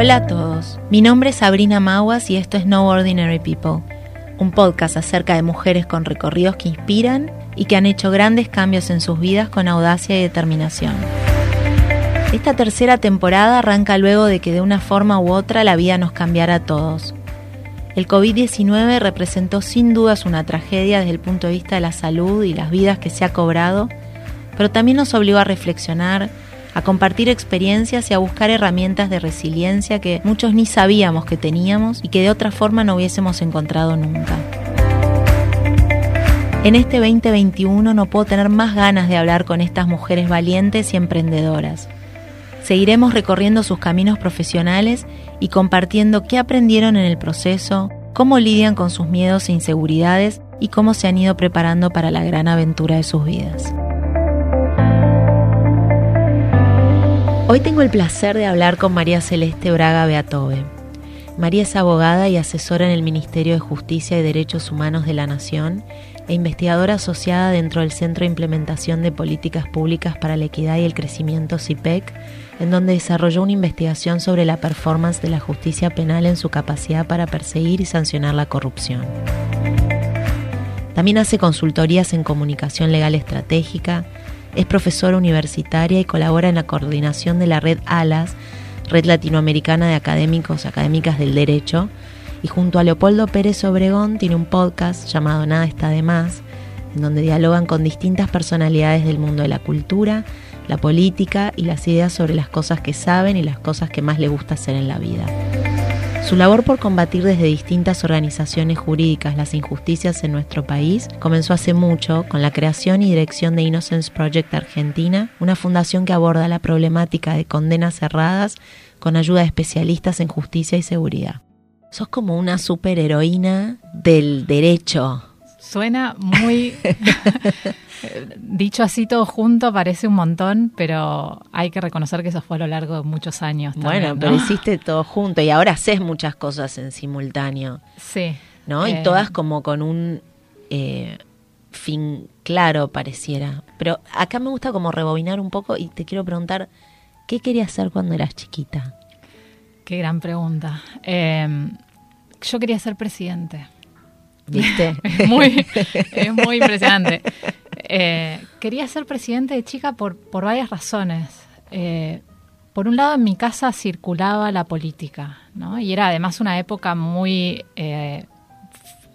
Hola a todos, mi nombre es Sabrina Maguas y esto es No Ordinary People, un podcast acerca de mujeres con recorridos que inspiran y que han hecho grandes cambios en sus vidas con audacia y determinación. Esta tercera temporada arranca luego de que de una forma u otra la vida nos cambiara a todos. El COVID-19 representó sin dudas una tragedia desde el punto de vista de la salud y las vidas que se ha cobrado, pero también nos obligó a reflexionar, a compartir experiencias y a buscar herramientas de resiliencia que muchos ni sabíamos que teníamos y que de otra forma no hubiésemos encontrado nunca. En este 2021 no puedo tener más ganas de hablar con estas mujeres valientes y emprendedoras. Seguiremos recorriendo sus caminos profesionales y compartiendo qué aprendieron en el proceso, cómo lidian con sus miedos e inseguridades y cómo se han ido preparando para la gran aventura de sus vidas. Hoy tengo el placer de hablar con María Celeste Braga Beatove. María es abogada y asesora en el Ministerio de Justicia y Derechos Humanos de la Nación e investigadora asociada dentro del Centro de Implementación de Políticas Públicas para la Equidad y el Crecimiento CIPEC, en donde desarrolló una investigación sobre la performance de la justicia penal en su capacidad para perseguir y sancionar la corrupción. También hace consultorías en comunicación legal estratégica, es profesora universitaria y colabora en la coordinación de la red ALAS, Red Latinoamericana de Académicos y Académicas del Derecho, y junto a Leopoldo Pérez Obregón tiene un podcast llamado Nada está de más, en donde dialogan con distintas personalidades del mundo de la cultura, la política y las ideas sobre las cosas que saben y las cosas que más les gusta hacer en la vida. Su labor por combatir desde distintas organizaciones jurídicas las injusticias en nuestro país comenzó hace mucho con la creación y dirección de Innocence Project Argentina, una fundación que aborda la problemática de condenas cerradas con ayuda de especialistas en justicia y seguridad. Sos como una superheroína del derecho. Suena muy... Dicho así todo junto parece un montón, pero hay que reconocer que eso fue a lo largo de muchos años. bueno, pero hiciste todo junto y ahora haces muchas cosas en simultáneo. Sí. ¿No? y eh, todas como con un eh, fin claro pareciera. Pero acá me gusta como rebobinar un poco y te quiero preguntar, ¿qué querías hacer cuando eras chiquita? Qué gran pregunta. Em, yo quería ser presidente. ¿Viste? muy, es muy impresionante. Eh, quería ser presidente de chica por, por varias razones. Eh, por un lado, en mi casa circulaba la política, ¿no? Y era además una época muy, eh,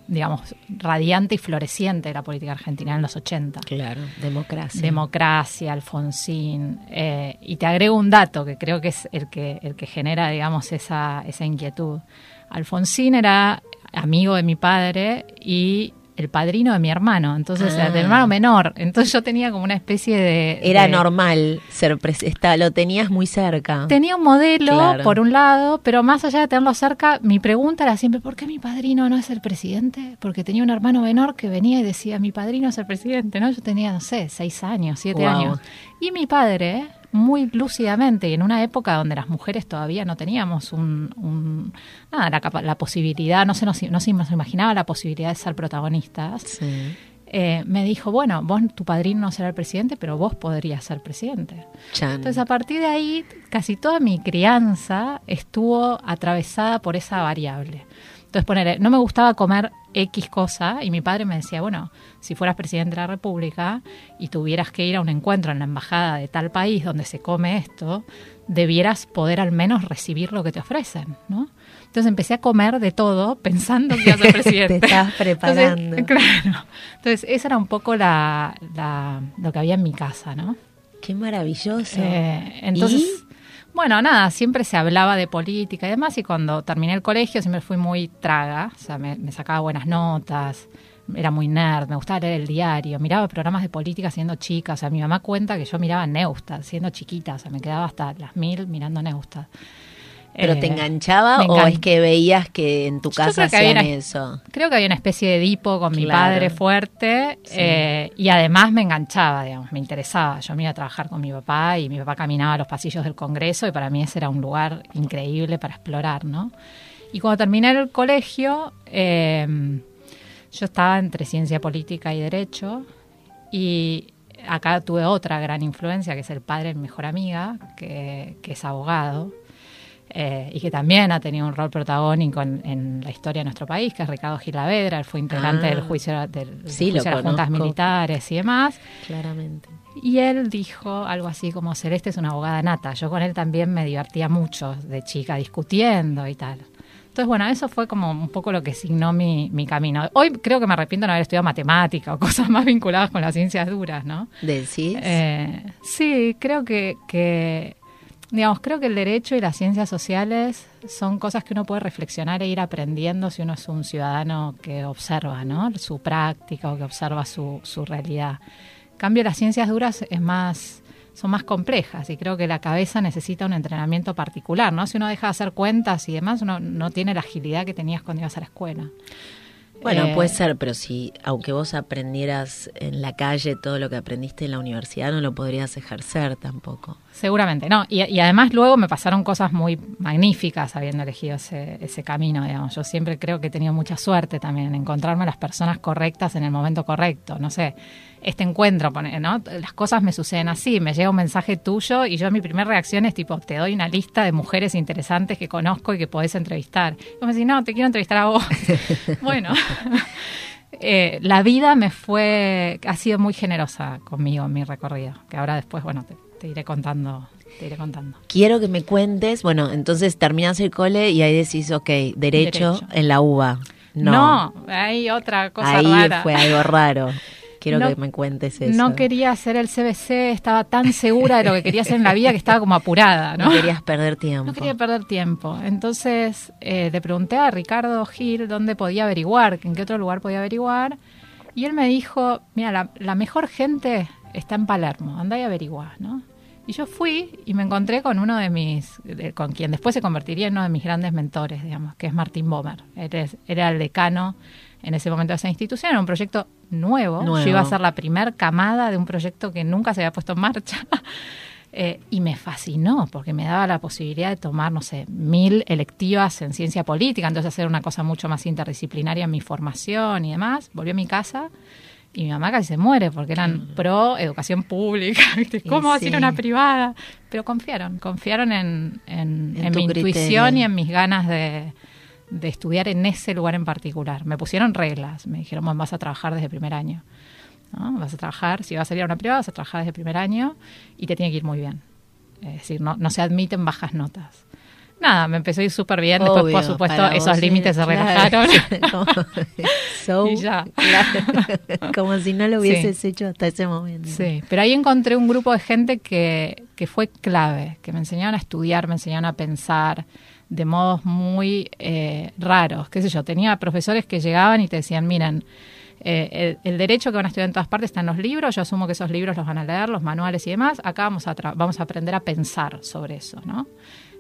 digamos, radiante y floreciente de la política argentina en los 80. Claro, democracia. Democracia, Alfonsín. y te agrego un dato que creo que es el que, el que genera, digamos, esa, esa inquietud. Alfonsín era amigo de mi padre y el padrino de mi hermano, entonces, ah. hermano menor. Entonces yo tenía como una especie de... Era normal ser presidente, lo tenías muy cerca. Tenía un modelo, por un lado, pero más allá de tenerlo cerca, mi pregunta era siempre, ¿por qué mi padrino no es el presidente? Porque tenía un hermano menor que venía y decía, mi padrino es el presidente, ¿no? Yo tenía, no sé, seis años, siete años. Y mi padre muy lúcidamente y en una época donde las mujeres todavía no teníamos un, nada, la, la, posibilidad, no se, nos, no se imaginaba la posibilidad de ser protagonistas. Eh, me dijo, bueno, vos, tu padrino no será el presidente, pero vos podrías ser presidente. Entonces, a partir de ahí, casi toda mi crianza estuvo atravesada por esa variable. Entonces, poner, no me gustaba comer X cosa y mi padre me decía, bueno, si fueras presidente de la República y tuvieras que ir a un encuentro en la embajada de tal país donde se come esto, debieras poder al menos recibir lo que te ofrecen, ¿no? Entonces empecé a comer de todo pensando que iba a ser presidente. te estás preparando. Entonces, claro. Entonces, esa era un poco la, lo que había en mi casa, ¿no? Qué maravilloso. Eh, entonces, bueno, nada, siempre se hablaba de política y demás, y cuando terminé el colegio siempre fui muy traga, o sea, me, sacaba buenas notas, era muy nerd, me gustaba leer el diario, miraba programas de política siendo chica, o sea, mi mamá cuenta que yo miraba Neusta siendo chiquita, o sea, me quedaba hasta las mil mirando Neusta. ¿Pero te eh, enganchaba o es que veías que en tu casa hacían eso? Creo que había una especie de dipo con mi padre fuerte eh, y además me enganchaba, digamos, me interesaba. Yo me iba a trabajar con mi papá y mi papá caminaba a los pasillos del Congreso y para mí ese era un lugar increíble para explorar, ¿no? Y cuando terminé el colegio, eh, yo estaba entre ciencia política y derecho y acá tuve otra gran influencia que es el padre de mi mejor amiga, que, que es abogado eh, y que también ha tenido un rol protagónico en, la historia de nuestro país, que es Ricardo Gilavedra, él fue integrante del ah. juicio, del, de las juntas militares y demás. Claramente. Y él dijo algo así como, Celeste es una abogada nata. Yo con él también me divertía mucho de chica, discutiendo y tal. Entonces, bueno, eso fue como un poco lo que signó mi, mi camino. Hoy creo que me arrepiento de no haber estudiado matemática o cosas más vinculadas con las ciencias duras, ¿no? ¿Decís? Eh, sí, creo que, que digamos, creo que el derecho y las ciencias sociales son cosas que uno puede reflexionar e ir aprendiendo si uno es un ciudadano que observa, ¿no? Su práctica o que observa su, realidad. En cambio, las ciencias duras es más, son más complejas y creo que la cabeza necesita un entrenamiento particular, ¿no? Si uno deja de hacer cuentas y demás, uno no tiene la agilidad que tenías cuando ibas a la escuela. Bueno, puede eh, ser, pero si, aunque vos aprendieras en la calle todo lo que aprendiste en la universidad, no lo podrías ejercer tampoco. Seguramente, no. Y, además luego me pasaron cosas muy magníficas habiendo elegido ese, ese camino, digamos. Yo siempre creo que he tenido mucha suerte también en encontrarme las personas correctas en el momento correcto. No sé, este encuentro, ¿no? Las cosas me suceden así, me llega un mensaje tuyo y yo mi primera reacción es tipo, te doy una lista de mujeres interesantes que conozco y que podés entrevistar. Y vos me decís, no, te quiero entrevistar a vos. bueno, eh, la vida me fue, ha sido muy generosa conmigo en mi recorrido, que ahora después, bueno, te, iré contando te iré contando. Quiero que me cuentes, bueno, entonces terminas el cole y ahí decís, ok, derecho, en la UBA. No. hay otra cosa ahí fue algo raro. Quiero que me cuentes eso. No quería hacer el CBC, estaba tan segura de lo que quería hacer en la vida que estaba como apurada, ¿no? No querías perder tiempo. No quería perder tiempo. Entonces eh, le pregunté a Ricardo Gil dónde podía averiguar, en qué otro lugar podía averiguar. Y él me dijo, mira, la, mejor gente está en Palermo, anda y averigua, ¿no? Y yo fui y me encontré con uno de mis, con quien después se convertiría en uno de mis grandes mentores, digamos, que es Martín Bomer. Él era el decano en ese momento de esa institución, era un proyecto nuevo. Yo iba a ser la primer camada de un proyecto que nunca se había puesto en marcha. Eh, y me fascinó porque me daba la posibilidad de tomar, no sé, mil electivas en ciencia política, entonces hacer una cosa mucho más interdisciplinaria en mi formación y demás. Volví a mi casa y mi mamá casi se muere porque eran pro educación pública. ¿Cómo va a ser una privada? Pero confiaron, confiaron en, mi intuición y en mis ganas de, de estudiar en ese lugar en particular. Me pusieron reglas, me dijeron, vas a trabajar desde el primer año. Vas a trabajar, si vas a salir a una privada, vas a trabajar desde el primer año y te tiene que ir muy bien. Es decir, no, no se admiten bajas notas. Nada, me empezó a ir súper bien. Después, por supuesto, esos límites se relajaron. y ya. Como si no lo hubieses hecho hasta ese momento. Sí, pero ahí encontré un grupo de gente que, que fue clave, que me enseñaron a estudiar, me enseñaron a pensar, de modos muy eh, raros, qué sé yo, tenía profesores que llegaban y te decían, miren, eh, el, derecho que van a estudiar en todas partes está en los libros, yo asumo que esos libros los van a leer, los manuales y demás, acá vamos a, vamos a aprender a pensar sobre eso, ¿no?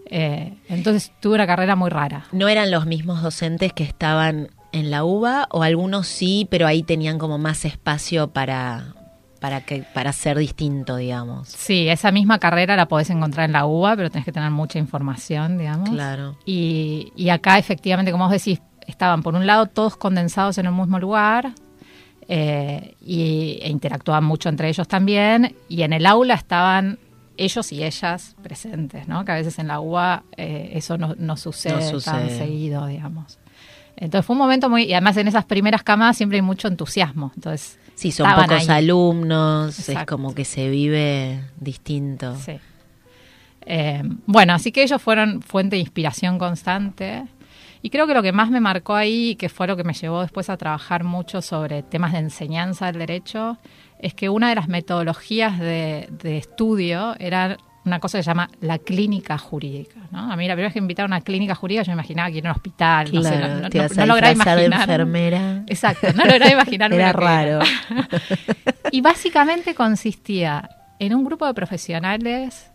Eh, entonces tuve una carrera muy rara. ¿No eran los mismos docentes que estaban en la UBA o algunos sí, pero ahí tenían como más espacio para, para que para ser distinto, digamos. Sí, esa misma carrera la podés encontrar en la UBA, pero tenés que tener mucha información, digamos. Claro. Y, y acá, efectivamente, como vos decís, estaban por un lado todos condensados en el mismo lugar eh, y, e interactuaban mucho entre ellos también, y en el aula estaban ellos y ellas presentes, ¿no? Que a veces en la UBA eh, eso no, no, sucede tan seguido, digamos. Entonces fue un momento muy, y además en esas primeras camadas siempre hay mucho entusiasmo, entonces Sí, son pocos alumnos, es como que se vive distinto. Sí. Eh, bueno, así que ellos fueron fuente de inspiración constante. Y creo que lo que más me marcó ahí, que fue lo que me llevó después a trabajar mucho sobre temas de enseñanza del derecho, es que una de las metodologías de, de estudio era una cosa que se llama la clínica jurídica. ¿no? A mí la primera vez que me invitaron a una clínica jurídica yo me imaginaba que era un hospital, no sé, no, no, no imaginar. De enfermera. Exacto, no lograba imaginarme. era raro. y básicamente consistía en un grupo de profesionales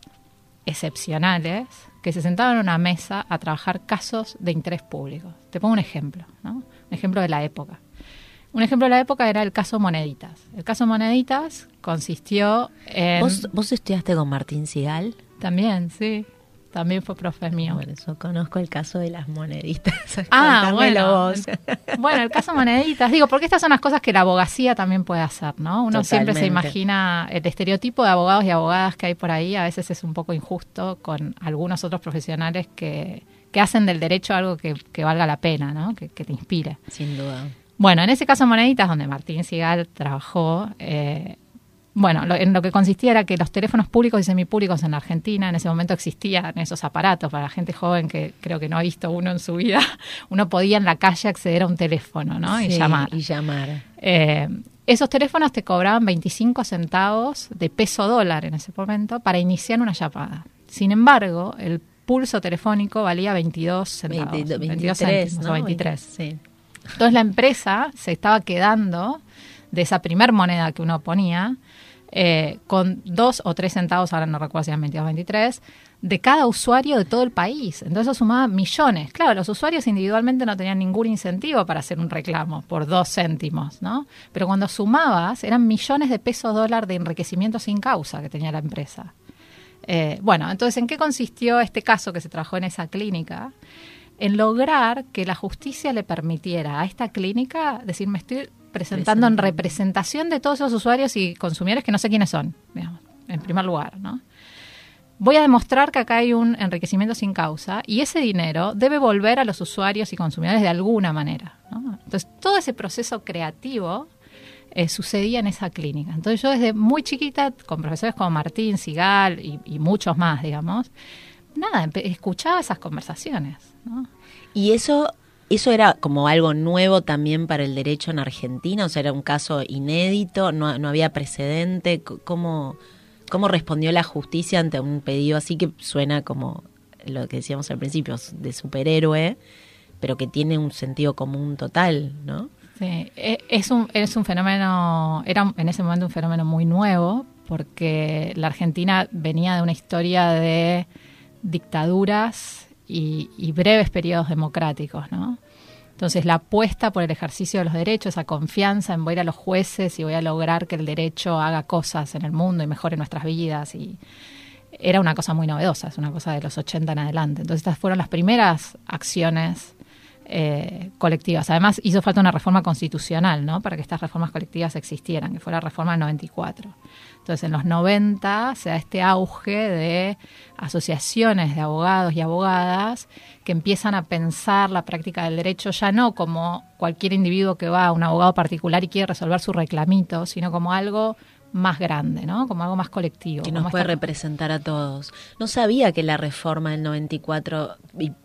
excepcionales que se sentaban en una mesa a trabajar casos de interés público. Te pongo un ejemplo, ¿no? un ejemplo de la época. Un ejemplo de la época era el caso Moneditas. El caso Moneditas consistió en... ¿Vos, estudiaste con Martín Sigal? También, sí. también fue profe mío. Bueno, yo conozco el caso de las moneditas. Ah, bueno. Bueno, el caso moneditas. Digo, porque estas son las cosas que la abogacía también puede hacer, ¿no? Uno siempre se imagina el estereotipo de abogados y abogadas que hay por ahí, a veces es un poco injusto con algunos otros profesionales que, que hacen del derecho algo que, valga la pena, ¿no? Que, que, te inspire. Sin duda. Bueno, en ese caso Moneditas, donde Martín Sigal trabajó, eh, bueno, en lo que consistía era que los teléfonos públicos y semipúblicos en Argentina en ese momento existían esos aparatos para la gente joven que creo que no ha visto uno en su vida. Uno podía en la calle acceder a un teléfono, ¿no? y llamar. Y llamar. Eh, esos teléfonos te cobraban 25 centavos de peso dólar en ese momento para iniciar una llamada. Sin embargo, el pulso telefónico valía 22 centavos. 22 céntimos o 23. Sí. Entonces la empresa se estaba quedando de esa primer moneda que uno ponía eh, con dos o tres centavos, ahora no recuerdo si eran 22 o 23, de cada usuario de todo el país. Entonces eso sumaba millones. Claro, los usuarios individualmente no tenían ningún incentivo para hacer un reclamo por dos céntimos, ¿no? Pero cuando sumabas, eran millones de pesos dólar de enriquecimiento sin causa que tenía la empresa. Eh, bueno, entonces, ¿en qué consistió este caso que se trabajó en esa clínica? En lograr que la justicia le permitiera a esta clínica decir, me estoy presentando en representación de todos esos usuarios y consumidores que no sé quiénes son, digamos, en primer lugar, ¿no? Voy a demostrar que acá hay un enriquecimiento sin causa y ese dinero debe volver a los usuarios y consumidores de alguna manera. Entonces, todo ese proceso creativo eh, sucedía en esa clínica. Entonces, yo desde muy chiquita, con profesores como Martín, Sigal y, y muchos más, digamos, nada, escuchaba esas conversaciones. Y eso ¿Eso era como algo nuevo también para el derecho en Argentina? O sea, era un caso inédito, no, había precedente. ¿Cómo, ¿Cómo respondió la justicia ante un pedido así que suena como lo que decíamos al principio, de superhéroe, pero que tiene un sentido común total, ¿no? Sí, e, es un, es un fenómeno, era en ese momento un fenómeno muy nuevo, porque la Argentina venía de una historia de dictaduras y, breves periodos democráticos, ¿no? Entonces, la apuesta por el ejercicio de los derechos, esa confianza en voy a ir a los jueces y voy a lograr que el derecho haga cosas en el mundo y mejore nuestras vidas, y era una cosa muy novedosa, es una cosa de los 80 en adelante. Entonces, estas fueron las primeras acciones eh, colectivas. Además, hizo falta una reforma constitucional, ¿no? Para que estas reformas colectivas existieran, que fue la reforma del 94. Entonces, en los 90 se da este auge de asociaciones de abogados y abogadas que empiezan a pensar la práctica del derecho ya no como cualquier individuo que va a un abogado particular y quiere resolver su reclamito, sino como algo más grande, ¿no? Como algo más colectivo. Que nos puede representar a todos. No sabía que la reforma del 94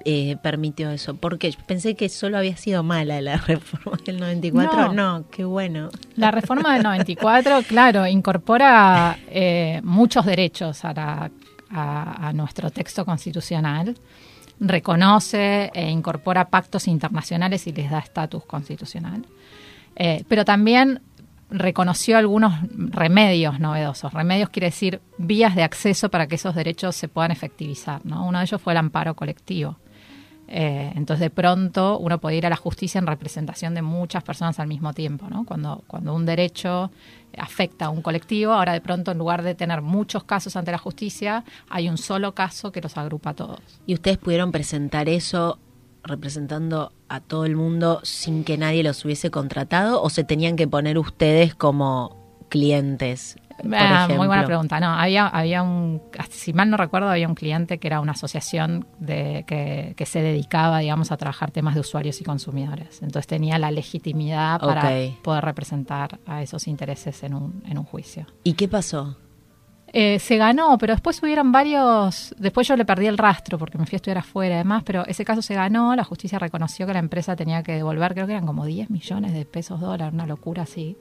eh, permitió eso, porque pensé que solo había sido mala la reforma del 94. No, qué bueno. La reforma del 94, claro, incorpora eh, muchos derechos a, a, nuestro texto constitucional reconoce e incorpora pactos internacionales y les da estatus constitucional. Eh, pero también reconoció algunos remedios novedosos. Remedios quiere decir vías de acceso para que esos derechos se puedan efectivizar. ¿no? Uno de ellos fue el amparo colectivo. Eh, entonces, de pronto, uno puede ir a la justicia en representación de muchas personas al mismo tiempo. ¿no? Cuando, cuando un derecho afecta a un colectivo, ahora de pronto, en lugar de tener muchos casos ante la justicia, hay un solo caso que los agrupa a todos. ¿Y ustedes pudieron presentar eso representando a todo el mundo sin que nadie los hubiese contratado o se tenían que poner ustedes como clientes? Ah, muy buena pregunta. No, había, había un, si mal no recuerdo, había un cliente que era una asociación de, que, se dedicaba, digamos, a trabajar temas de usuarios y consumidores. Entonces tenía la legitimidad para poder representar a esos intereses en un, en un juicio. ¿Y qué pasó? Eh, se ganó, pero después hubieron varios, después yo le perdí el rastro porque me fui a estudiar afuera además, pero ese caso se ganó, la justicia reconoció que la empresa tenía que devolver, creo que eran como 10 millones de pesos dólares, una locura así.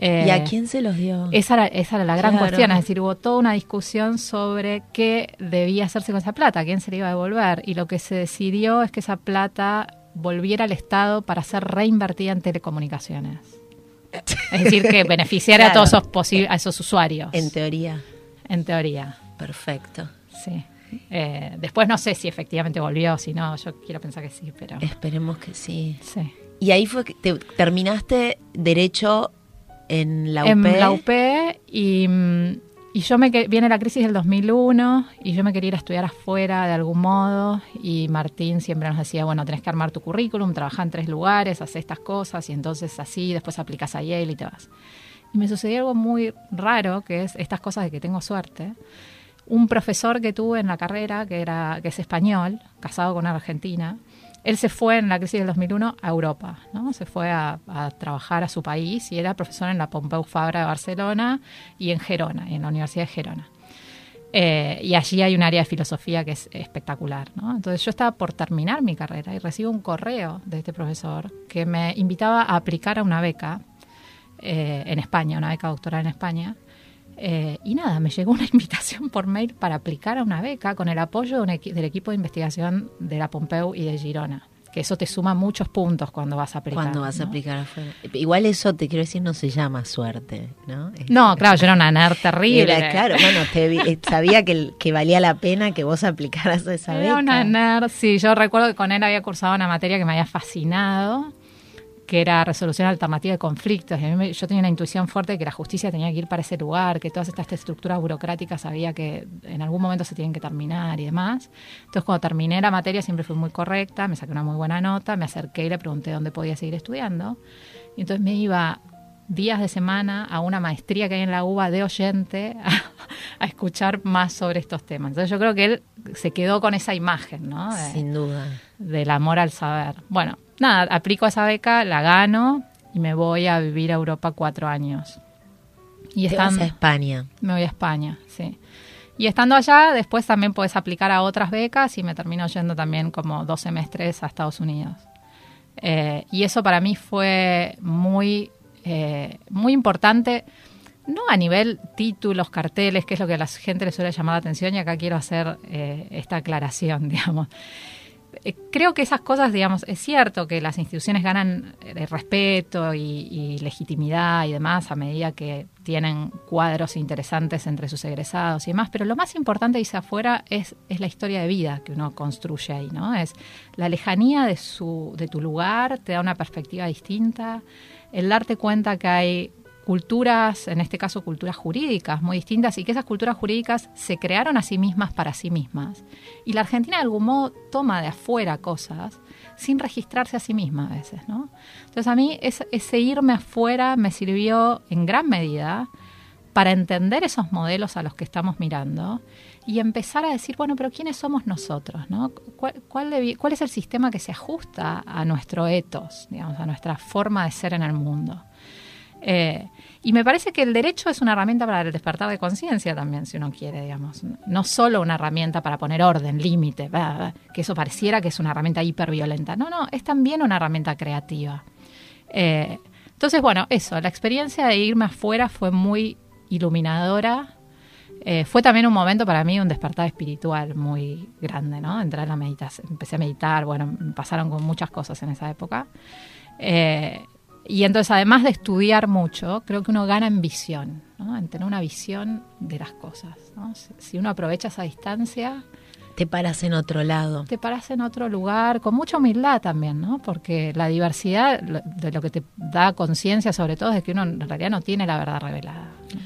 ¿Y a eh, quién se los dio? Esa era, esa era la gran cuestión, es decir, hubo toda una discusión sobre qué debía hacerse con esa plata, a quién se le iba a devolver, y lo que se decidió es que esa plata volviera al Estado para ser reinvertida en telecomunicaciones. Es decir, que beneficiara a todos esos, a esos usuarios. En teoría. En teoría. Perfecto. Sí. Eh, después no sé si efectivamente volvió, si no, yo quiero pensar que sí, pero... Esperemos que sí. Sí. Y ahí fue que te, terminaste derecho en la UP. En la UP y, y yo me viene la crisis del 2001 y yo me quería ir a estudiar afuera de algún modo y Martín siempre nos decía, bueno, tenés que armar tu currículum, trabajar en tres lugares, hacer estas cosas y entonces así, después aplicas a Yale y te vas. Y me sucedió algo muy raro, que es estas cosas de que tengo suerte. Un profesor que tuve en la carrera, que, era, que es español, casado con una argentina, él se fue en la crisis del 2001 a Europa, ¿no? Se fue a, trabajar a su país y era profesor en la Pompeu Fabra de Barcelona y en Gerona, en la Universidad de Gerona. Eh, y allí hay un área de filosofía que es espectacular. ¿no? Entonces yo estaba por terminar mi carrera y recibo un correo de este profesor que me invitaba a aplicar a una beca eh, en España, una beca doctoral en España. Eh, y nada, me llegó una invitación por mail para aplicar a una beca con el apoyo del equipo de investigación de la Pompeu y de Girona. Que eso te suma muchos puntos cuando vas a aplicar. Cuando vas a aplicar afuera. Igual eso, te quiero decir, no se llama suerte, ¿no? No, claro, yo era una nerd terrible. claro, bueno, eh, sabía que, que valía la pena que vos aplicaras a esa beca. Era una nerd, sí. Yo recuerdo que con él había cursado una materia que me había fascinado que era resolución alternativa de conflictos. yo tenía una intuición fuerte de que la justicia tenía que ir para ese lugar, que todas estas estructuras burocráticas había que en algún momento se tienen que terminar y demás. Entonces, cuando terminé la materia siempre fui muy correcta, me saqué una muy buena nota, me acerqué y le pregunté dónde podía seguir estudiando. Y entonces me iba días de semana a una maestría que hay en la UBA de oyente a, escuchar más sobre estos temas. Entonces yo creo que él se quedó con esa imagen, ¿no? Sin duda. Del amor al saber. Bueno, nada, aplico esa beca, la gano y me voy a vivir a Europa cuatro años. Y estando, a España. Me voy a España, sí. Y estando allá, después también puedes aplicar a otras becas y me termino yendo también como dos semestres a Estados Unidos. Eh, y eso para mí fue muy, eh, muy importante, no a nivel títulos, carteles, que es lo que a la gente le suele llamar la atención, y acá quiero hacer eh, esta aclaración, digamos. Eh, creo que esas cosas, digamos, es cierto que las instituciones ganan eh, respeto y, legitimidad y demás a medida que tienen cuadros interesantes entre sus egresados y demás, pero lo más importante, dice afuera, es, es la historia de vida que uno construye ahí, ¿no? Es la lejanía de, su, de tu lugar, te da una perspectiva distinta, el darte cuenta que hay culturas, en este caso culturas jurídicas muy distintas, y que esas culturas jurídicas se crearon a sí mismas para sí mismas. Y la Argentina de algún modo toma de afuera cosas sin registrarse a sí misma a veces, ¿no? Entonces a mí ese, irme afuera me sirvió en gran medida para entender esos modelos a los que estamos mirando y empezar a decir, bueno, pero ¿quiénes somos nosotros? ¿no? ¿Cuál, cuál, es el sistema que se ajusta a nuestro ethos, digamos, a nuestra forma de ser en el mundo? Eh, y me parece que el derecho es una herramienta para el despertar de conciencia también, si uno quiere, digamos. No solo una herramienta para poner orden, límite, que eso pareciera que es una herramienta hiperviolenta. No, no, es también una herramienta creativa. Eh, entonces, bueno, eso, la experiencia de irme afuera fue muy iluminadora. Eh, fue también un momento para mí, un despertar espiritual muy grande, ¿no? Entrar en la meditación, empecé a meditar, bueno, pasaron con muchas cosas en esa época. Eh, y entonces, además de estudiar mucho, creo que uno gana en visión, ¿no? en tener una visión de las cosas. ¿no? Si uno aprovecha esa distancia... Te paras en otro lado. Te paras en otro lugar, con mucha humildad también, ¿no? Porque la diversidad de lo que te da conciencia, sobre todo, es que uno en realidad no tiene la verdad revelada. No,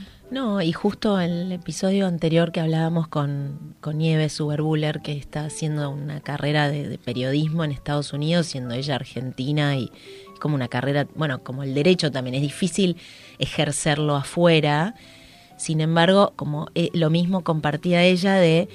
y justo en el episodio anterior que hablábamos con, con Nieves Uberbuller, que está haciendo una carrera de, periodismo en Estados Unidos, siendo ella argentina y, como una carrera, bueno, como el derecho también, es difícil ejercerlo afuera. Sin embargo, como eh, lo mismo compartía ella de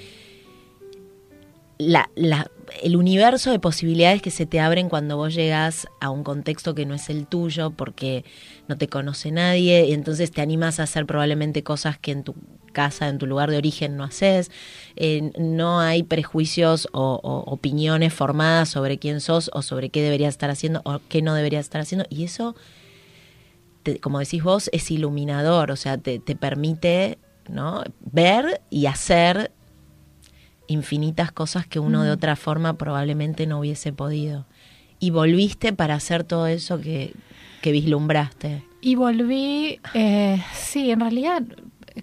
la, la, el universo de posibilidades que se te abren cuando vos llegas a un contexto que no es el tuyo porque no te conoce nadie y entonces te animas a hacer probablemente cosas que en tu casa, en tu lugar de origen no haces, eh, no hay prejuicios o, opiniones formadas sobre quién sos o sobre qué deberías estar haciendo o qué no deberías estar haciendo y eso, como decís vos, es iluminador, o sea, te, te permite ¿no? ver y hacer infinitas cosas que uno de otra forma probablemente no hubiese podido. Y volviste para hacer todo eso que, que vislumbraste. Y volví, eh, sí, en realidad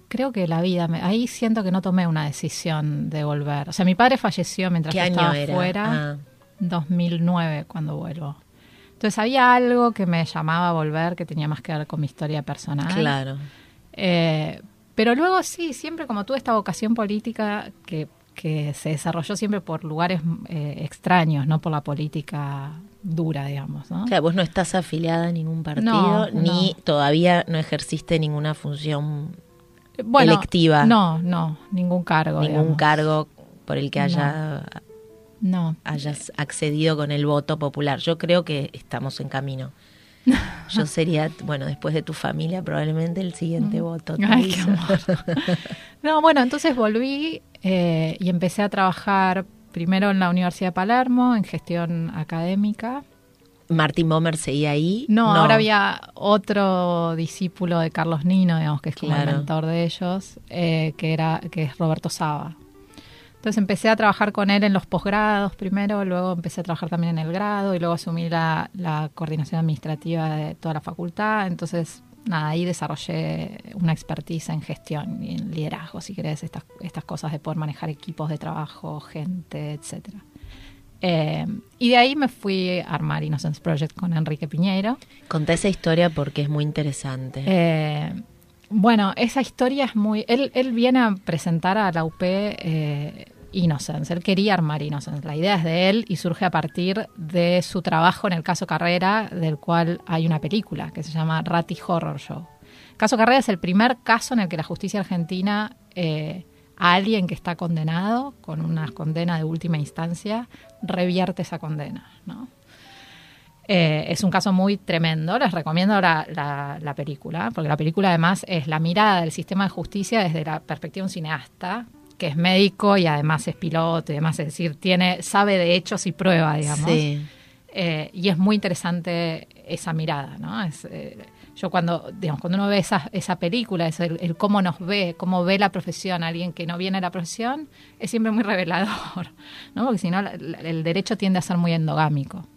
creo que la vida, ahí siento que no tomé una decisión de volver. O sea, mi padre falleció mientras ¿Qué estaba fuera, 2009 ah. cuando vuelvo. Entonces había algo que me llamaba a volver que tenía más que ver con mi historia personal. Claro. Eh, pero luego sí, siempre como tuve esta vocación política que, que se desarrolló siempre por lugares eh, extraños, no por la política dura, digamos. ¿no? O sea, vos no estás afiliada a ningún partido, ni todavía no ejerciste ninguna función bueno, electiva. No, no, ningún cargo. Ningún cargo por el que haya no. hayas accedido con el voto popular. Yo creo que estamos en camino. Yo sería, bueno, después de tu familia, probablemente el siguiente mm. voto. no, bueno, entonces volví eh, y empecé a trabajar primero en la Universidad de Palermo, en gestión académica. ¿Martín Bomer seguía ahí? No, ahora había otro discípulo de Carlos Nino, digamos, que es como el mentor de ellos, eh, que, era, que es Roberto Saba. Entonces empecé a trabajar con él en los posgrados primero, luego empecé a trabajar también en el grado y luego asumí la, coordinación administrativa de toda la facultad. Entonces, nada, ahí desarrollé una expertise en gestión y en liderazgo, si querés, estas, estas cosas de poder manejar equipos de trabajo, gente, etcétera. Eh, y de ahí me fui a armar Innocence Project con Enrique Piñeiro. Conté esa historia porque es muy interesante. Eh, bueno, esa historia es muy... Él, él viene a presentar a la UP eh, Innocence. Él quería armar Innocence. La idea es de él y surge a partir de su trabajo en el caso Carrera, del cual hay una película que se llama Ratty Horror Show. Caso Carrera es el primer caso en el que la justicia argentina eh, a alguien que está condenado con una condena de última instancia revierte esa condena. ¿no? Eh, es un caso muy tremendo, les recomiendo la, la, película, porque la película además es la mirada del sistema de justicia desde la perspectiva de un cineasta, que es médico y además es piloto y demás, es decir, tiene, sabe de hechos y prueba, digamos. Eh, y es muy interesante esa mirada, ¿no? Es, eh, yo cuando, digamos, cuando uno ve esa, esa película, es el, cómo nos ve, cómo ve la profesión, alguien que no viene a la profesión, es siempre muy revelador, ¿no? Porque si no, el derecho tiende a ser muy endogámico.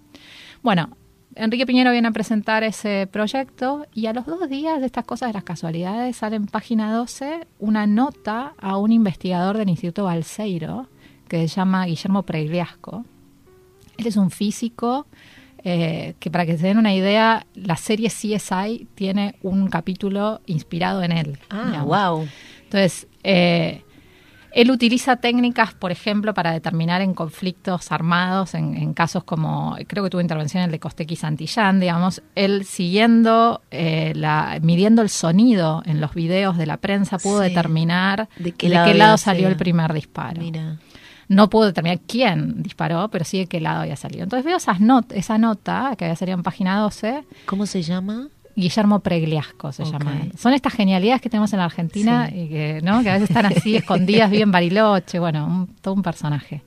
Bueno, Enrique Piñero viene a presentar ese proyecto y a los dos días de estas cosas de las casualidades sale en página 12 una nota a un investigador del Instituto Balseiro que se llama Guillermo Pregliasco. Él es un físico eh, que para que se den una idea, la serie CSI tiene un capítulo inspirado en él. Ah, wow. Entonces, eh, él utiliza técnicas, por ejemplo, para determinar en conflictos armados, en, casos como, creo que tuvo intervención el de Costequi Santillán, digamos, él siguiendo, eh, la, midiendo el sonido en los videos de la prensa, pudo determinar de qué, lado, salió el primer disparo. No pudo determinar quién disparó, pero sí de qué lado había salido. Entonces veo esas esa nota, que había salido en página 12. ¿Cómo se llama? Guillermo Pregliasco se llama. Son estas genialidades que tenemos en la Argentina y que, ¿no? que a veces están así escondidas bien Bariloche, bueno, todo un personaje.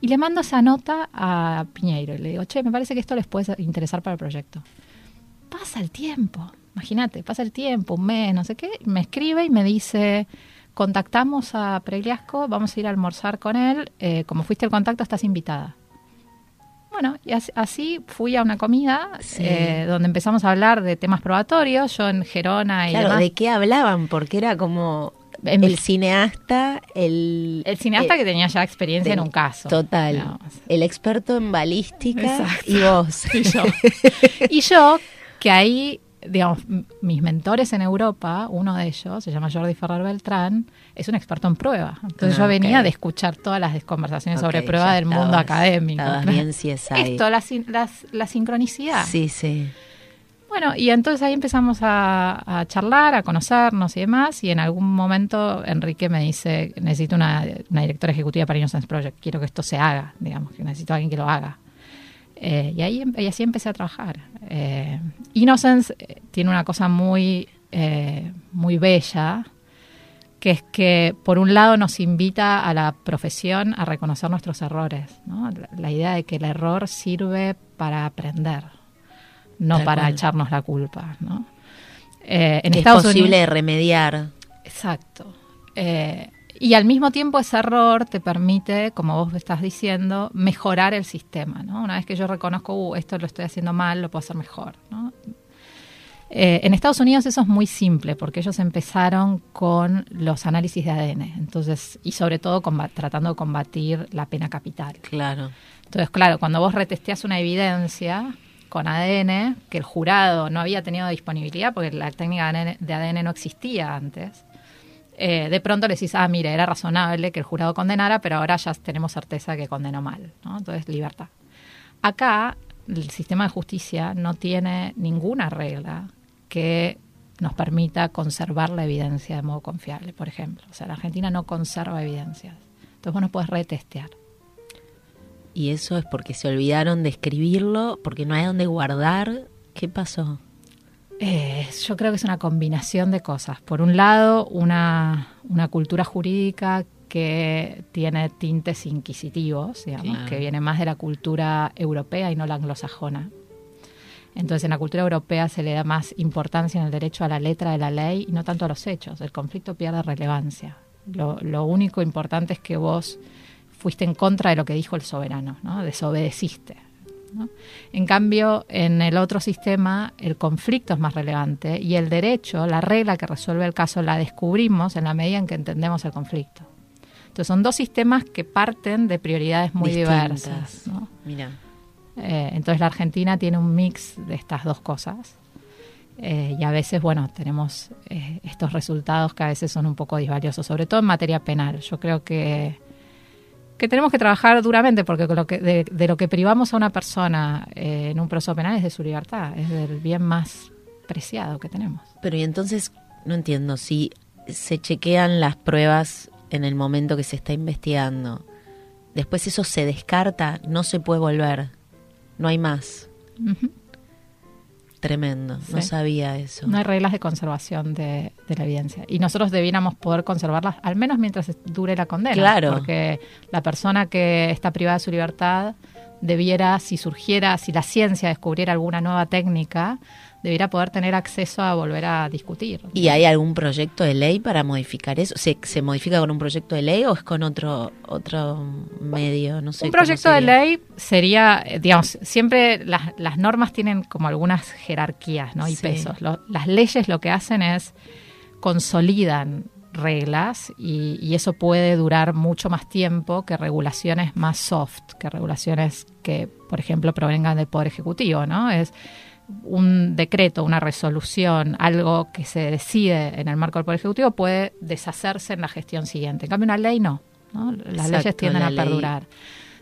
Y le mando esa nota a Piñeiro y le digo, che, me parece que esto les puede interesar para el proyecto. Pasa el tiempo, imagínate, pasa el tiempo, un mes, no sé qué, me escribe y me dice, contactamos a Pregliasco, vamos a ir a almorzar con él, eh, como fuiste el contacto estás invitada. Bueno, y así fui a una comida eh, donde empezamos a hablar de temas probatorios, yo en Gerona y claro, ¿de qué hablaban? Porque era como el cineasta, el... El cineasta que tenía ya experiencia en un caso. Total. El experto en balística y vos. Y yo. y yo, que ahí digamos, mis mentores en Europa, uno de ellos, se llama Jordi Ferrer Beltrán, es un experto en prueba. Entonces yo ah, venía de escuchar todas las conversaciones sobre prueba del mundo académico. Bien, sí es Esto, la, la, sincronicidad. Sí, sí. Bueno, y entonces ahí empezamos a, charlar, a conocernos y demás, y en algún momento Enrique me dice, necesito una, directora ejecutiva para Innocence Project, quiero que esto se haga, digamos, que necesito a alguien que lo haga. Eh, y, ahí, y así empecé a trabajar. Eh, Innocence eh, tiene una cosa muy, eh, muy bella, que es que por un lado nos invita a la profesión a reconocer nuestros errores. La, idea de que el error sirve para aprender, no para echarnos la culpa. ¿no? en es posible remediar. Exacto. Y al mismo tiempo ese error te permite, como vos estás diciendo, mejorar el sistema. ¿no? Una vez que yo reconozco, uh, esto lo estoy haciendo mal, lo puedo hacer mejor. ¿no? Eh, en Estados Unidos eso es muy simple porque ellos empezaron con los análisis de ADN, entonces y sobre todo tratando de combatir la pena capital. Claro. Entonces, claro, cuando vos retesteas una evidencia con ADN que el jurado no había tenido disponibilidad porque la técnica de ADN no existía antes, eh, de pronto le decís, ah, mire, era razonable que el jurado condenara, pero ahora ya tenemos certeza que condenó mal. ¿no? Entonces, libertad. Acá, el sistema de justicia no tiene ninguna regla que nos permita conservar la evidencia de modo confiable, por ejemplo. O sea, la Argentina no conserva evidencias. Entonces vos no puedes retestear. ¿Y eso es porque se olvidaron de escribirlo? ¿Porque no hay dónde guardar? ¿Qué pasó? Eh, yo creo que es una combinación de cosas. Por un lado, una, una cultura jurídica que tiene tintes inquisitivos, digamos, que viene más de la cultura europea y no la anglosajona. Entonces, en la cultura europea se le da más importancia en el derecho a la letra de la ley y no tanto a los hechos. El conflicto pierde relevancia. Lo, lo único importante es que vos fuiste en contra de lo que dijo el soberano, ¿no? desobedeciste. En cambio, en el otro sistema el conflicto es más relevante y el derecho, la regla que resuelve el caso, la descubrimos en la medida en que entendemos el conflicto. Entonces son dos sistemas que parten de prioridades muy diversas. Mira. Eh, entonces la Argentina tiene un mix de estas dos cosas. Eh, y a veces, bueno, tenemos eh, estos resultados que a veces son un poco disvaliosos, sobre todo en materia penal. Yo creo que que tenemos que trabajar duramente, porque lo que, de, lo que privamos a una persona eh, en un proceso penal es de su libertad, es del bien más preciado que tenemos. Pero y entonces, no entiendo, si se chequean las pruebas en el momento que se está investigando, después eso se descarta, no se puede volver, no hay más. Tremendo, no sabía eso. No hay reglas de conservación de, la evidencia. Y nosotros debiéramos poder conservarlas, al menos mientras dure la condena. Claro. Porque la persona que está privada de su libertad debiera, si surgiera, si la ciencia descubriera alguna nueva técnica, debiera poder tener acceso a volver a discutir. ¿Y hay algún proyecto de ley para modificar eso? ¿Se, se modifica con un proyecto de ley o es con otro otro medio? No sé. Un proyecto de ley sería, eh, digamos, siempre las, las normas tienen como algunas jerarquías ¿no? y pesos. las leyes lo que hacen es consolidan reglas y, y, eso puede durar mucho más tiempo que regulaciones más soft, que regulaciones que, por ejemplo, provengan del Poder Ejecutivo, ¿no? Es un decreto, una resolución, algo que se decide en el marco del Poder Ejecutivo puede deshacerse en la gestión siguiente. En cambio, una ley no. Las leyes tienden a perdurar.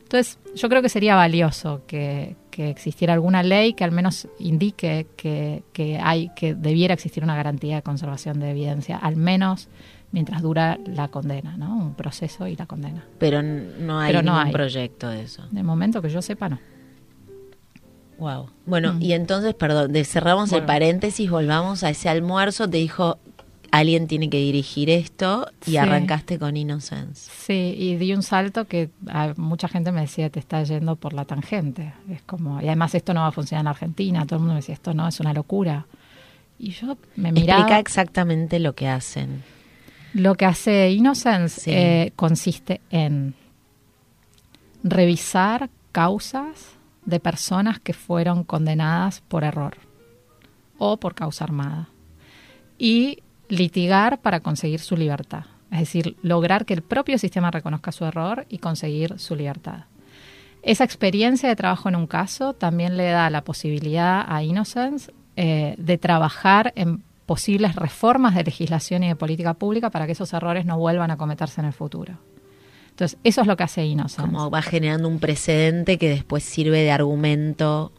Entonces, yo creo que sería valioso que, existiera alguna ley que al menos indique que, que, hay, que debiera existir una garantía de conservación de evidencia, al menos mientras dura la condena, ¿no? Un proceso y la condena. Pero no hay ningún proyecto de eso. De momento que yo sepa, no. Wow. Bueno, mm. y entonces, perdón, cerramos el paréntesis, volvamos a ese almuerzo. Te dijo, alguien tiene que dirigir esto y arrancaste con Innocence. Sí, y di un salto que mucha gente me decía, te está yendo por la tangente. Es como, y además esto no va a funcionar en Argentina. Todo el mundo me decía, esto no, es una locura. Y yo me miraba. Explica exactamente lo que hacen. Lo que hace Innocence eh, consiste en revisar causas de personas que fueron condenadas por error o por causa armada y litigar para conseguir su libertad. Es decir, lograr que el propio sistema reconozca su error y conseguir su libertad. Esa experiencia de trabajo en un caso también le da la posibilidad a Innocence eh, de trabajar en posibles reformas de legislación y de política pública para que esos errores no vuelvan a cometerse en el futuro. Entonces, eso es lo que hace Innocence. Como va generando un precedente que después sirve de argumento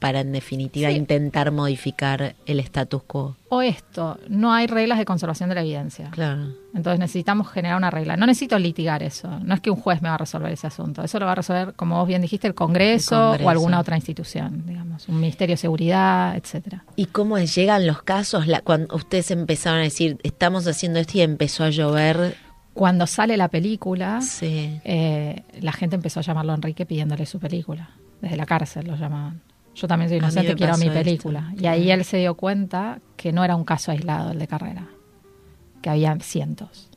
para, en definitiva, intentar modificar el status quo. O esto, no hay reglas de conservación de la evidencia. Claro. Entonces necesitamos generar una regla. No necesito litigar eso. No es que un juez me va a resolver ese asunto. Eso lo va a resolver, como vos bien dijiste, el Congreso, o alguna otra institución, digamos, un Ministerio de Seguridad, etcétera. ¿Y cómo llegan los casos? cuando ustedes empezaron a decir, estamos haciendo esto y empezó a llover cuando sale la película, eh, la gente empezó a llamarlo a Enrique pidiéndole su película. Desde la cárcel lo llamaban. Yo también soy inocente, quiero mi película. Y ahí él se dio cuenta que no era un caso aislado el de carrera, que había cientos.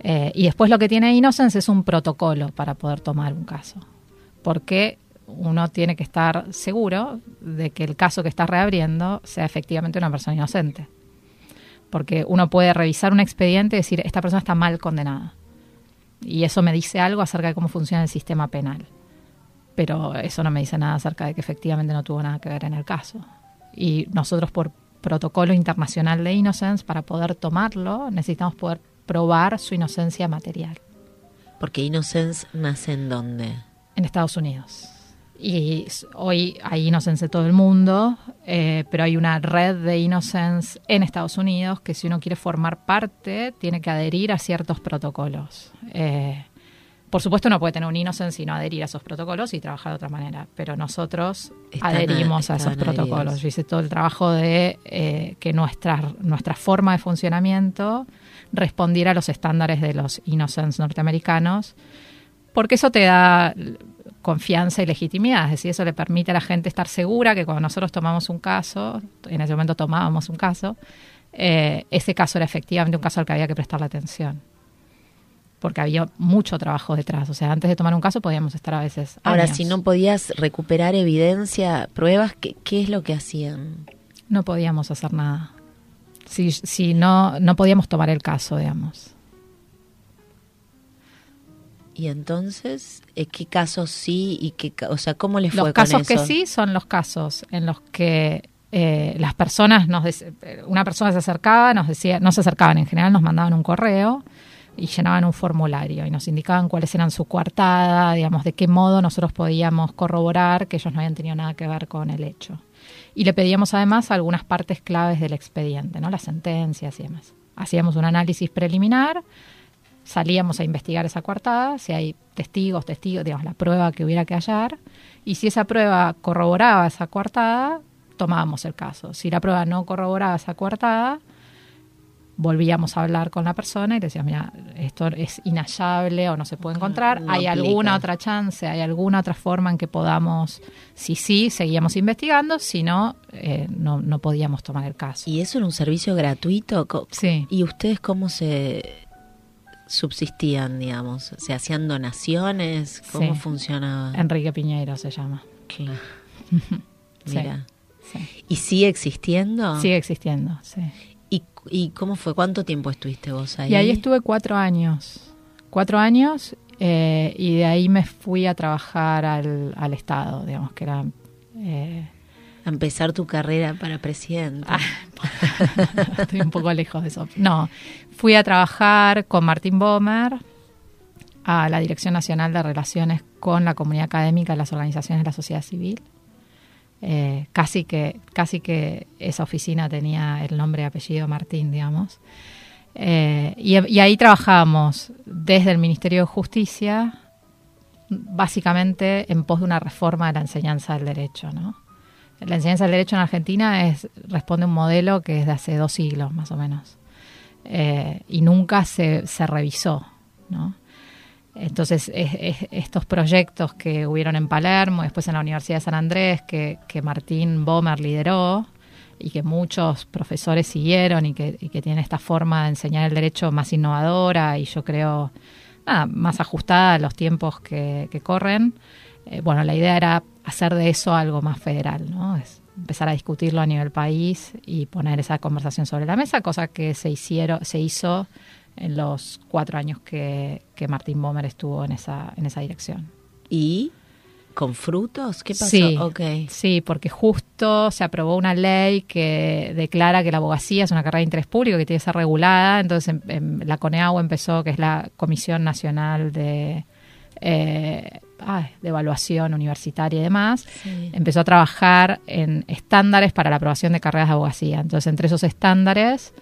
Eh, y después lo que tiene Innocence es un protocolo para poder tomar un caso. Porque uno tiene que estar seguro de que el caso que está reabriendo sea efectivamente una persona inocente porque uno puede revisar un expediente y decir, esta persona está mal condenada. Y eso me dice algo acerca de cómo funciona el sistema penal. Pero eso no me dice nada acerca de que efectivamente no tuvo nada que ver en el caso. Y nosotros por protocolo internacional de Innocence, para poder tomarlo, necesitamos poder probar su inocencia material. Porque Innocence nace en dónde? En Estados Unidos. Y hoy hay Innocence de todo el mundo, eh, pero hay una red de Innocence en Estados Unidos que si uno quiere formar parte tiene que adherir a ciertos protocolos. Eh, por supuesto no puede tener un Innocence sino adherir a esos protocolos y trabajar de otra manera, pero nosotros adherimos a, esos protocolos. Yo hice todo el trabajo de eh, que nuestra, nuestra forma de funcionamiento respondiera a los estándares de los Innocence norteamericanos, porque eso te da confianza y legitimidad. Es decir, eso le permite a la gente estar segura que cuando nosotros tomamos un caso, en ese momento tomábamos un caso, eh, ese caso era efectivamente un caso al que había que prestarle atención. Porque había mucho trabajo detrás. O sea, antes de tomar un caso podíamos estar a veces. Ahora, si no podías recuperar evidencia, pruebas, ¿qué, ¿qué, es lo que hacían? No podíamos hacer nada. Si, si no, no podíamos tomar el caso, digamos. Y entonces, eh, ¿qué casos sí y qué, o sea, cómo les fue Los casos que sí son los casos en los que eh, las personas nos una persona se acercaba, nos decía, no se acercaban en general, nos mandaban un correo y llenaban un formulario y nos indicaban cuáles eran su coartada, digamos, de qué modo nosotros podíamos corroborar que ellos no habían tenido nada que ver con el hecho. Y le pedíamos además algunas partes claves del expediente, ¿no? Las sentencias y demás. Hacíamos un análisis preliminar salíamos a investigar esa coartada, si hay testigos, testigos, digamos, la prueba que hubiera que hallar, y si esa prueba corroboraba esa coartada, tomábamos el caso. Si la prueba no corroboraba esa coartada, volvíamos a hablar con la persona y le decíamos, mira, esto es inhallable o no se puede encontrar, ¿hay alguna otra chance, hay alguna otra forma en que podamos, si sí, seguíamos investigando, si no, eh, no, no podíamos tomar el caso. ¿Y eso era un servicio gratuito? Sí. ¿Y ustedes cómo se subsistían, digamos? ¿Se hacían donaciones? ¿Cómo funcionaba? Enrique Piñeiro se llama. Claro. Mira. ¿Y sigue existiendo? Sigue existiendo, sí. ¿Y, ¿Y cómo fue? ¿Cuánto tiempo estuviste vos ahí? Y ahí estuve cuatro años. Cuatro años eh, y de ahí me fui a trabajar al, al Estado, digamos que era... Eh, empezar tu carrera para presidente. Ah, estoy un poco lejos de eso. No, fui a trabajar con Martín Bomer a la Dirección Nacional de Relaciones con la Comunidad Académica y las Organizaciones de la Sociedad Civil. Eh, casi, que, casi que esa oficina tenía el nombre y apellido Martín, digamos. Eh, y, ahí trabajábamos desde el Ministerio de Justicia, básicamente en pos de una reforma de la enseñanza del derecho, ¿no? La enseñanza del derecho en Argentina es, responde a un modelo que es de hace dos siglos más o menos eh, y nunca se, se revisó. Entonces, estos proyectos que hubieron en Palermo, después en la Universidad de San Andrés, que, que Martín Bomer lideró y que muchos profesores siguieron y que, y que tienen esta forma de enseñar el derecho más innovadora y yo creo más ajustada a los tiempos que corren, eh, bueno, la idea era hacer de eso algo más federal, ¿no? Es empezar a discutirlo a nivel país y poner esa conversación sobre la mesa, cosa que se hicieron, se hizo en los cuatro años que, Martín Bomer estuvo en esa, en esa dirección. ¿Y con frutos? ¿Qué pasó? Sí, sí, porque justo se aprobó una ley que declara que la abogacía es una carrera de interés público que tiene que ser regulada. Entonces la CONEAGUA empezó, que es la Comisión Nacional de eh, de evaluación universitaria y demás, empezó a trabajar en estándares para la aprobación de carreras de abogacía. Entonces, entre esos estándares,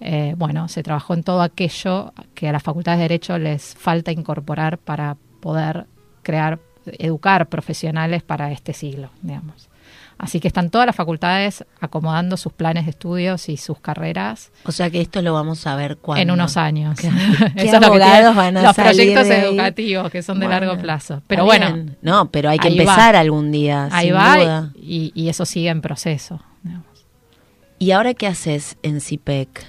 eh, bueno, se trabajó en todo aquello que a las facultades de Derecho les falta incorporar para poder crear, educar profesionales para este siglo, digamos. Así que están todas las facultades acomodando sus planes de estudios y sus carreras. O sea que esto lo vamos a ver cuando. En unos años. ¿Qué, abogados van a Los proyectos educativos que son de largo plazo. Pero bueno. No, pero hay que empezar algún día. Ahí va Y, eso sigue en proceso. ¿Y ahora qué haces en CIPEC?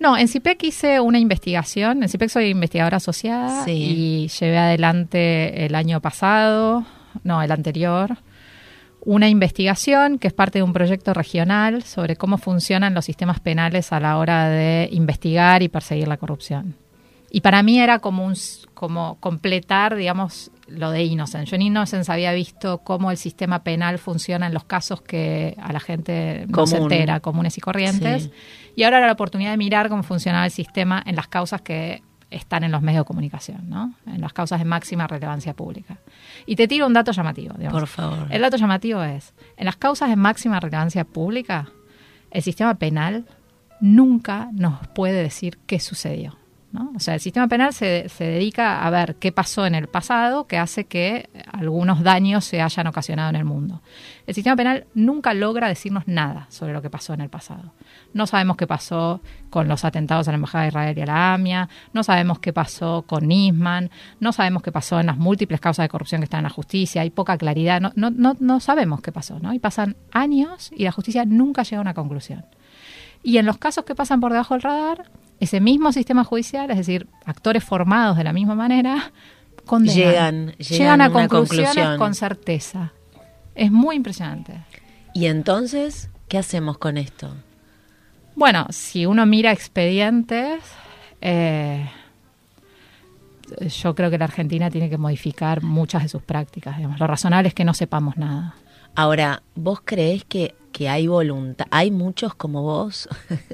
No, en CIPEC hice una investigación. En CIPEC soy investigadora asociada y llevé adelante el año pasado, no, el anterior, una investigación que es parte de un proyecto regional sobre cómo funcionan los sistemas penales a la hora de investigar y perseguir la corrupción. y para mí era como un como completar, digamos, lo de Innocence. Yo en Innocence había visto cómo el sistema penal funciona en los casos que a la gente no se entera, comunes y corrientes. Y ahora era la oportunidad de mirar cómo funcionaba el sistema en las causas que están en los medios de comunicación, ¿no? En las causas de máxima relevancia pública. Y te tiro un dato llamativo. Digamos. Por favor. El dato llamativo es, en las causas de máxima relevancia pública, el sistema penal nunca nos puede decir qué sucedió. O sea, el sistema penal se, se, dedica a ver qué pasó en el pasado que hace que algunos daños se hayan ocasionado en el mundo. El sistema penal nunca logra decirnos nada sobre lo que pasó en el pasado. No sabemos qué pasó con los atentados a la Embajada de Israel y a la AMIA, no sabemos qué pasó con Nisman, no sabemos qué pasó en las múltiples causas de corrupción que están en la justicia, hay poca claridad, no, no, no, no sabemos qué pasó, ¿no? Y pasan años y la justicia nunca llega a una conclusión. Y en los casos que pasan por debajo del radar, ese mismo sistema judicial, es decir, actores formados de la misma manera, Llegan, llegan, a, conclusiones con certeza. Es muy impresionante. ¿Y entonces qué hacemos con esto? Bueno, si uno mira expedientes, eh, yo creo que la Argentina tiene que modificar muchas de sus prácticas. Digamos. Lo razonable es que no sepamos nada. Ahora, ¿vos crees que que hay voluntad. ¿Hay muchos como vos?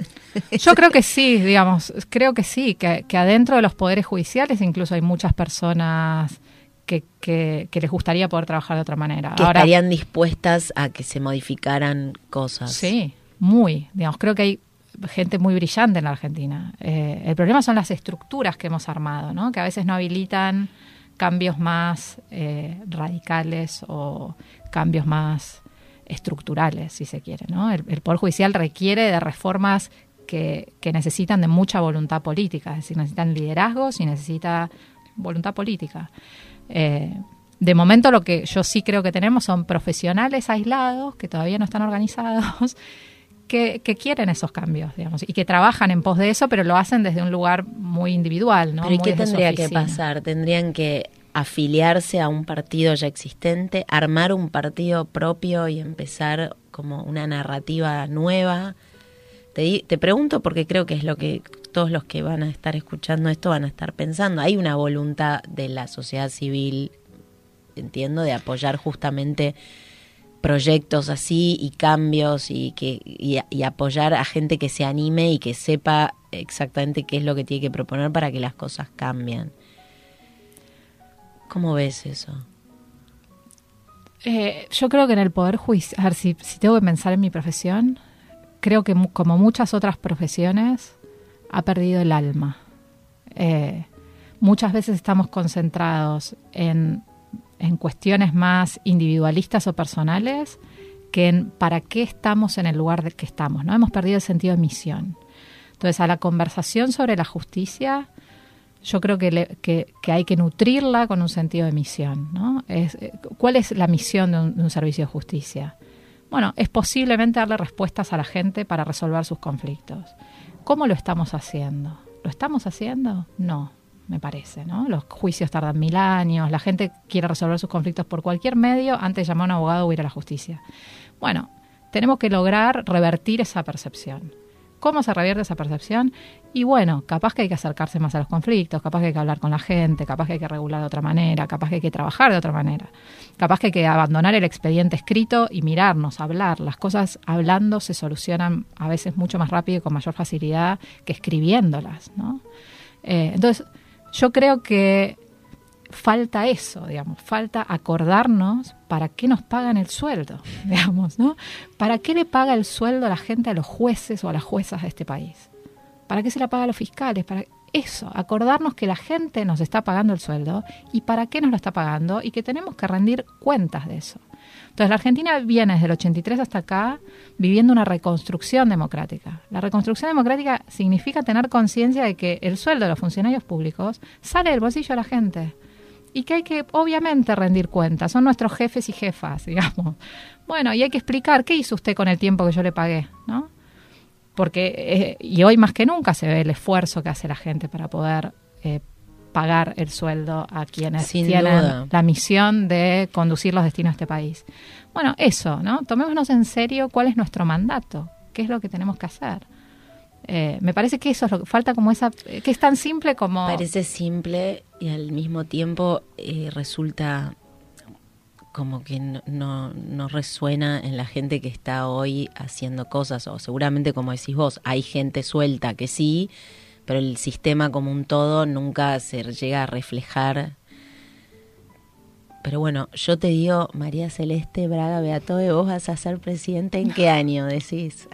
Yo creo que sí, digamos, creo que sí, que, adentro de los poderes judiciales incluso hay muchas personas que, que, les gustaría poder trabajar de otra manera. Que estarían dispuestas a que se modificaran cosas. Sí, muy. Digamos, creo que hay gente muy brillante en la Argentina. Eh, el problema son las estructuras que hemos armado, ¿no? que a veces no habilitan cambios más eh, radicales o cambios más estructurales, si se quiere. El, Poder Judicial requiere de reformas que, necesitan de mucha voluntad política, es decir, necesitan liderazgos y necesita voluntad política. Eh, de momento lo que yo sí creo que tenemos son profesionales aislados que todavía no están organizados, que, quieren esos cambios, digamos, y que trabajan en pos de eso, pero lo hacen desde un lugar muy individual, ¿no? ¿Pero ¿y qué tendría que pasar? ¿Tendrían que afiliarse a un partido ya existente, armar un partido propio y empezar como una narrativa nueva. Te, te, pregunto porque creo que es lo que todos los que van a estar escuchando esto van a estar pensando. Hay una voluntad de la sociedad civil, entiendo, de apoyar justamente proyectos así y cambios y que y apoyar a gente que se anime y que sepa exactamente qué es lo que tiene que proponer para que las cosas cambien. ¿Cómo ves eso? Eh, yo creo que en el Poder Judicial, si, tengo que pensar en mi profesión, creo que como muchas otras profesiones, ha perdido el alma. Eh, muchas veces estamos concentrados en, en, cuestiones más individualistas o personales que en para qué estamos en el lugar del que estamos. ¿no? Hemos perdido el sentido de misión. Entonces, a la conversación sobre la justicia yo creo que, hay que nutrirla con un sentido de misión. ¿no? Es, eh, ¿Cuál es la misión de un, servicio de justicia? Bueno, es posiblemente darle respuestas a la gente para resolver sus conflictos. ¿Cómo lo estamos haciendo? ¿Lo estamos haciendo? No, me parece. ¿no? Los juicios tardan mil años, la gente quiere resolver sus conflictos por cualquier medio antes de llamar a un abogado o ir a la justicia. Bueno, tenemos que lograr revertir esa percepción. ¿Cómo se revierte esa percepción? Y bueno, capaz que hay que acercarse más a los conflictos, capaz que hay que hablar con la gente, capaz que hay que regular de otra manera, capaz que hay que trabajar de otra manera, capaz que hay que abandonar el expediente escrito y mirarnos, hablar. Las cosas hablando se solucionan a veces mucho más rápido y con mayor facilidad que escribiéndolas, ¿no? Eh, entonces, yo creo que falta eso, digamos, falta acordarnos para qué nos pagan el sueldo, digamos, ¿no? ¿Para qué le paga el sueldo a la gente, a los jueces o a las juezas de este país? ¿Para qué se la paga a los fiscales? Para eso, acordarnos que la gente nos está pagando el sueldo y para qué nos lo está pagando y que tenemos que rendir cuentas de eso. Entonces, la Argentina viene desde el 83 hasta acá viviendo una reconstrucción democrática. La reconstrucción democrática significa tener conciencia de que el sueldo de los funcionarios públicos sale del bolsillo de la gente y que hay que obviamente rendir cuentas, son nuestros jefes y jefas, digamos. Bueno, y hay que explicar qué hizo usted con el tiempo que yo le pagué, ¿no? Porque, eh, y hoy más que nunca se ve el esfuerzo que hace la gente para poder eh, pagar el sueldo a quienes tienen la misión de conducir los destinos de este país. Bueno, eso, ¿no? Tomémonos en serio cuál es nuestro mandato, qué es lo que tenemos que hacer. Eh, me parece que eso es lo que falta como esa, que es tan simple como... Parece simple y al mismo tiempo eh, resulta como que no, no, resuena en la gente que está hoy haciendo cosas, o seguramente como decís vos, hay gente suelta que sí, pero el sistema como un todo nunca se llega a reflejar pero bueno, yo te digo, María Celeste Braga Beatoe, vos vas a ser presidente en qué año, decís.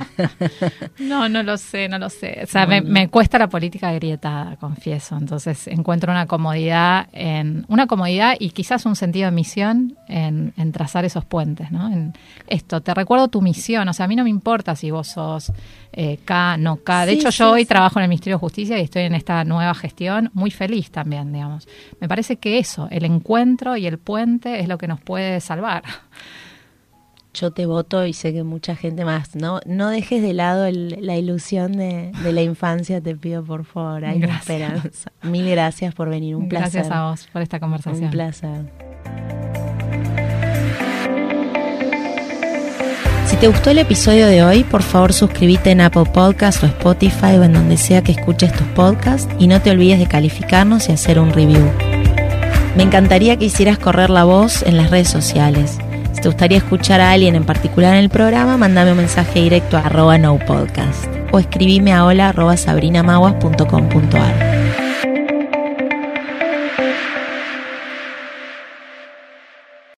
no, no lo sé, no lo sé. O sea, me, cuesta la política agrietada, confieso. Entonces encuentro una comodidad en una comodidad y quizás un sentido de misión en, en trazar esos puentes, ¿no? En esto, te recuerdo tu misión. O sea, a mí no me importa si vos sos eh, K, no K. De hecho, yo hoy trabajo en el Ministerio de Justicia y estoy en esta nueva gestión muy feliz también, digamos. Me parece que eso, el encuentro y el puente es lo que nos puede salvar. Yo te voto y sé que mucha gente más. No, no dejes de lado la ilusión de, la infancia, te pido por favor. Hay esperanza. Mil gracias por venir, un placer. Gracias a vos por esta conversación. Un placer. Si te gustó el episodio de hoy, por favor suscríbete en Apple Podcasts o Spotify o en donde sea que escuches tus podcasts y no te olvides de calificarnos y hacer un review. Me encantaría que hicieras correr la voz en las redes sociales. Si te gustaría escuchar a alguien en particular en el programa, mandame un mensaje directo a arroba no podcast o escribime a hola arroba sabrinamaguas.com.ar.